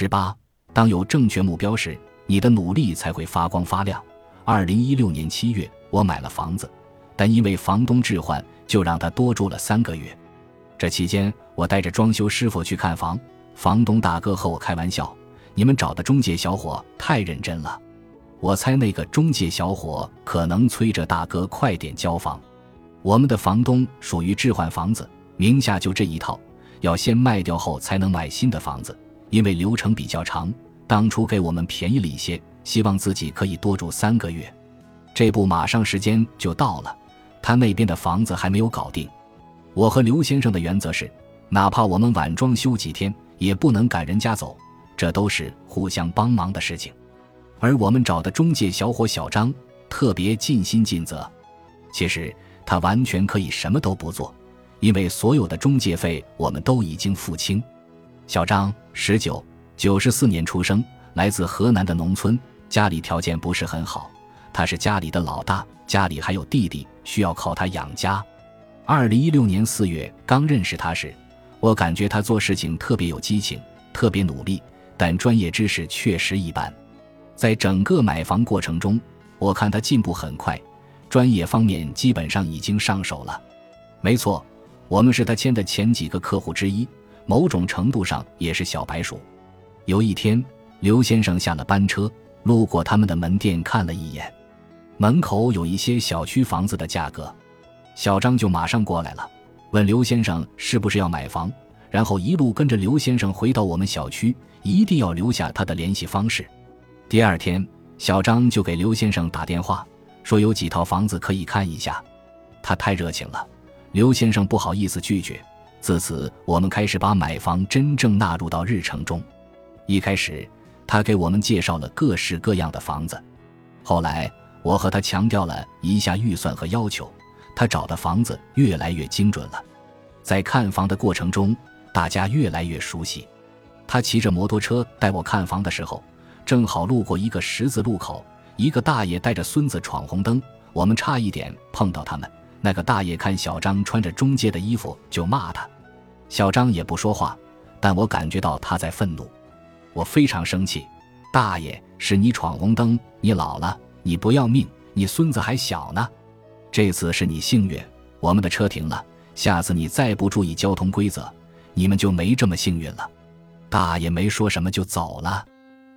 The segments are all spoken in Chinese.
十八，当有正确目标时，你的努力才会发光发亮。二零一六年七月，我买了房子，但因为房东置换，就让他多住了三个月。这期间，我带着装修师傅去看房，房东大哥和我开玩笑：“你们找的中介小伙太认真了。”我猜那个中介小伙可能催着大哥快点交房。我们的房东属于置换房子，名下就这一套，要先卖掉后才能买新的房子，因为流程比较长。当初给我们便宜了一些，希望自己可以多住三个月。这不，马上时间就到了，他那边的房子还没有搞定。我和刘先生的原则是，哪怕我们晚装修几天，也不能赶人家走，这都是互相帮忙的事情。而我们找的中介小伙小张特别尽心尽责，其实他完全可以什么都不做，因为所有的中介费我们都已经付清。小张十九，九十四年出生，来自河南的农村，家里条件不是很好，他是家里的老大，家里还有弟弟，需要靠他养家。二零一六年四月刚认识他时，我感觉他做事情特别有激情，特别努力，但专业知识确实一般。在整个买房过程中，我看他进步很快，专业方面基本上已经上手了。没错，我们是他签的前几个客户之一，某种程度上也是小白鼠。有一天，刘先生下了班车，路过他们的门店看了一眼，门口有一些小区房子的价格，小张就马上过来了，问刘先生是不是要买房，然后一路跟着刘先生回到我们小区，一定要留下他的联系方式。第二天，小张就给刘先生打电话，说有几套房子可以看一下。他太热情了，刘先生不好意思拒绝。自此，我们开始把买房真正纳入到日程中。一开始，他给我们介绍了各式各样的房子。后来，我和他强调了一下预算和要求，他找的房子越来越精准了。在看房的过程中，大家越来越熟悉。他骑着摩托车带我看房的时候。正好路过一个十字路口，一个大爷带着孙子闯红灯，我们差一点碰到他们。那个大爷看小张穿着中介的衣服，就骂他。小张也不说话，但我感觉到他在愤怒。我非常生气，大爷是你闯红灯，你老了，你不要命，你孙子还小呢。这次是你幸运，我们的车停了。下次你再不注意交通规则，你们就没这么幸运了。大爷没说什么就走了。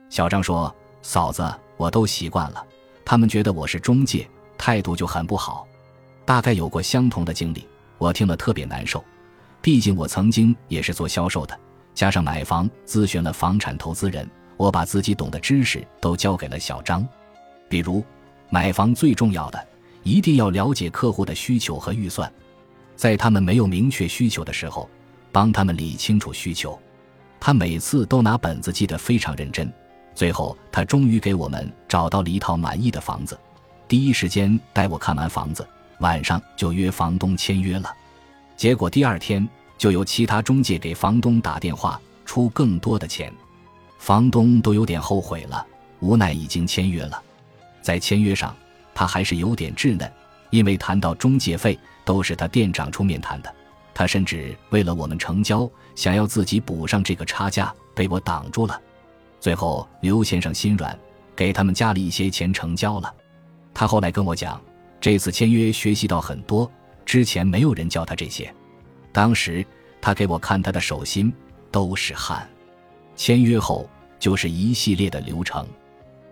小张说：“嫂子，我都习惯了。他们觉得我是中介，态度就很不好。大概有过相同的经历，我听了特别难受。毕竟我曾经也是做销售的，加上买房咨询了房产投资人，我把自己懂的知识都交给了小张。比如，买房最重要的，一定要了解客户的需求和预算，在他们没有明确需求的时候，帮他们理清楚需求。他每次都拿本子记得非常认真。”最后，他终于给我们找到了一套满意的房子，第一时间带我看完房子，晚上就约房东签约了。结果第二天就有其他中介给房东打电话出更多的钱，房东都有点后悔了，无奈已经签约了。在签约上，他还是有点稚嫩，因为谈到中介费都是他店长出面谈的，他甚至为了我们成交，想要自己补上这个差价，被我挡住了。最后，刘先生心软，给他们加了一些钱成交了。他后来跟我讲，这次签约学习到很多，之前没有人教他这些。当时他给我看他的手心都是汗。签约后就是一系列的流程，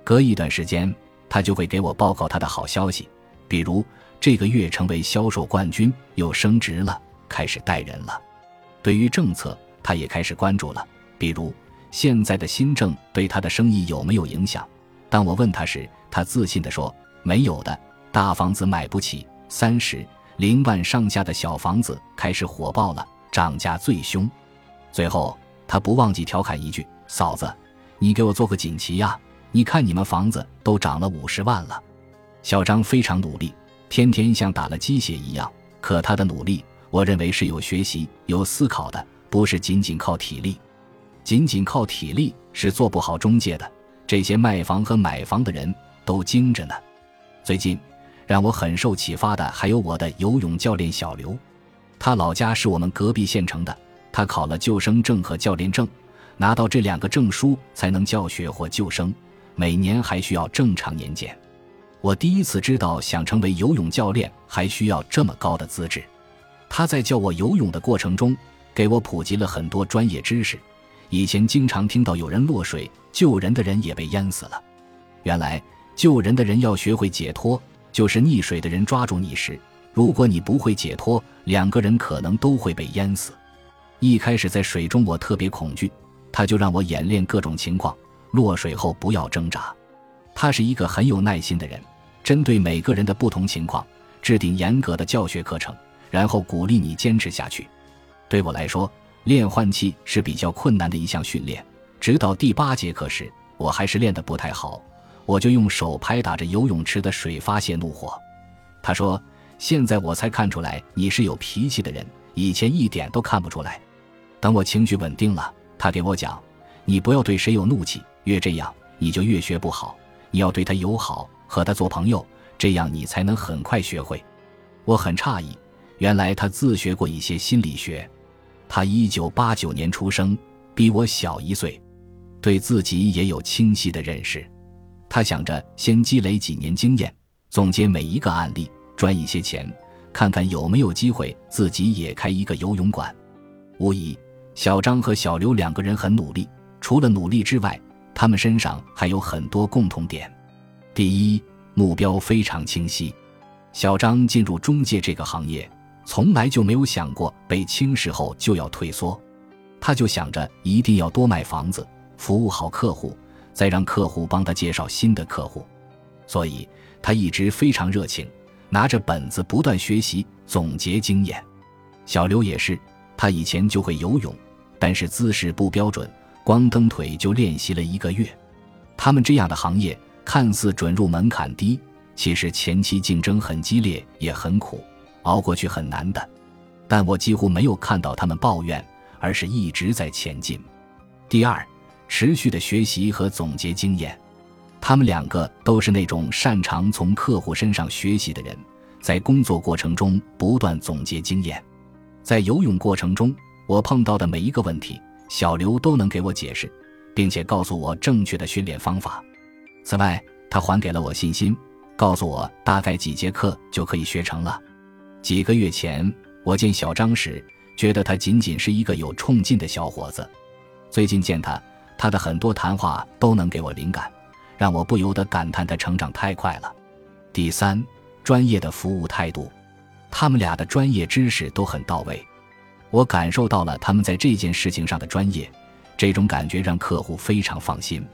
隔一段时间他就会给我报告他的好消息，比如这个月成为销售冠军，又升职了，开始带人了。对于政策，他也开始关注了，比如。现在的新政对他的生意有没有影响？当我问他时，他自信地说：“没有的，大房子买不起，三十零万上下的小房子开始火爆了，涨价最凶。”最后，他不忘记调侃一句：“嫂子，你给我做个锦旗呀！你看你们房子都涨了五十万了。”小张非常努力，天天像打了鸡血一样。可他的努力，我认为是有学习、有思考的，不是仅仅靠体力。仅仅靠体力是做不好中介的，这些卖房和买房的人都精着呢。最近让我很受启发的还有我的游泳教练小刘，他老家是我们隔壁县城的，他考了救生证和教练证，拿到这两个证书才能教学或救生，每年还需要正常年检。我第一次知道，想成为游泳教练还需要这么高的资质。他在教我游泳的过程中，给我普及了很多专业知识。以前经常听到有人落水，救人的人也被淹死了。原来救人的人要学会解脱，就是溺水的人抓住你时，如果你不会解脱，两个人可能都会被淹死。一开始在水中我特别恐惧，他就让我演练各种情况，落水后不要挣扎。他是一个很有耐心的人，针对每个人的不同情况，制定严格的教学课程，然后鼓励你坚持下去。对我来说，练换气是比较困难的一项训练。直到第八节课时，我还是练得不太好，我就用手拍打着游泳池的水发泄怒火。他说：“现在我才看出来你是有脾气的人，以前一点都看不出来。”等我情绪稳定了，他给我讲：“你不要对谁有怒气，越这样你就越学不好。你要对他友好，和他做朋友，这样你才能很快学会。”我很诧异，原来他自学过一些心理学。他一九八九年出生，比我小一岁，对自己也有清晰的认识。他想着先积累几年经验，总结每一个案例，赚一些钱，看看有没有机会自己也开一个游泳馆。无疑。小张和小刘两个人很努力，除了努力之外，他们身上还有很多共同点。第一，目标非常清晰。小张进入中介这个行业，从来就没有想过被轻视后就要退缩，他就想着一定要多卖房子，服务好客户，再让客户帮他介绍新的客户。所以他一直非常热情，拿着本子不断学习总结经验。小刘也是，他以前就会游泳。但是姿势不标准，光蹬腿就练习了一个月。他们这样的行业看似准入门槛低，其实前期竞争很激烈，也很苦，熬过去很难的。但我几乎没有看到他们抱怨，而是一直在前进。第二，持续的学习和总结经验。他们两个都是那种擅长从客户身上学习的人，在工作过程中不断总结经验，在游泳过程中。我碰到的每一个问题，小刘都能给我解释，并且告诉我正确的训练方法。此外，他还给了我信心，告诉我大概几节课就可以学成了。几个月前，我见小张时，觉得他仅仅是一个有冲劲的小伙子。最近见他，他的很多谈话都能给我灵感，让我不由得感叹他成长太快了。第三，专业的服务态度，他们俩的专业知识都很到位。我感受到了他们在这件事情上的专业，这种感觉让客户非常放心。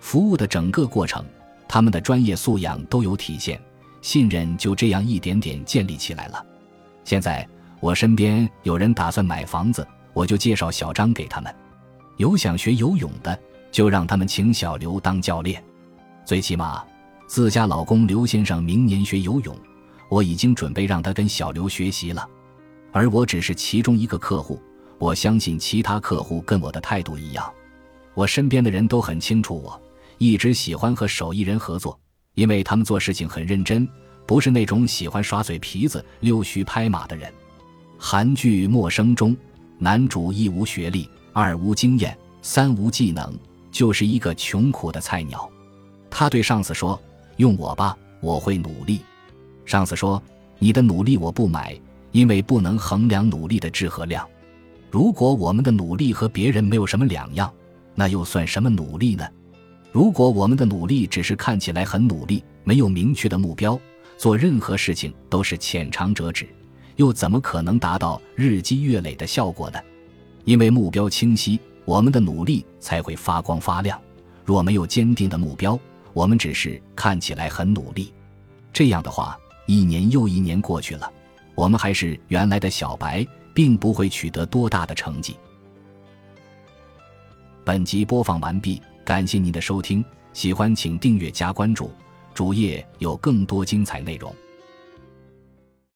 服务的整个过程，他们的专业素养都有体现，信任就这样一点点建立起来了。现在我身边有人打算买房子，我就介绍小张给他们；有想学游泳的，就让他们请小刘当教练。最起码，自家老公刘先生明年学游泳，我已经准备让他跟小刘学习了。而我只是其中一个客户，我相信其他客户跟我的态度一样。我身边的人都很清楚，我一直喜欢和手艺人合作，因为他们做事情很认真，不是那种喜欢耍嘴皮子、溜须拍马的人。韩剧《陌生》中，男主一无学历，二无经验，三无技能，就是一个穷苦的菜鸟。他对上司说：“用我吧，我会努力。”上司说：“你的努力我不买。”因为不能衡量努力的质和量，如果我们的努力和别人没有什么两样，那又算什么努力呢？如果我们的努力只是看起来很努力，没有明确的目标，做任何事情都是浅尝辄止，又怎么可能达到日积月累的效果呢？因为目标清晰，我们的努力才会发光发亮。若没有坚定的目标，我们只是看起来很努力，这样的话，一年又一年过去了。我们还是原来的小白，并不会取得多大的成绩。本集播放完毕，感谢您的收听，喜欢请订阅加关注，主页有更多精彩内容。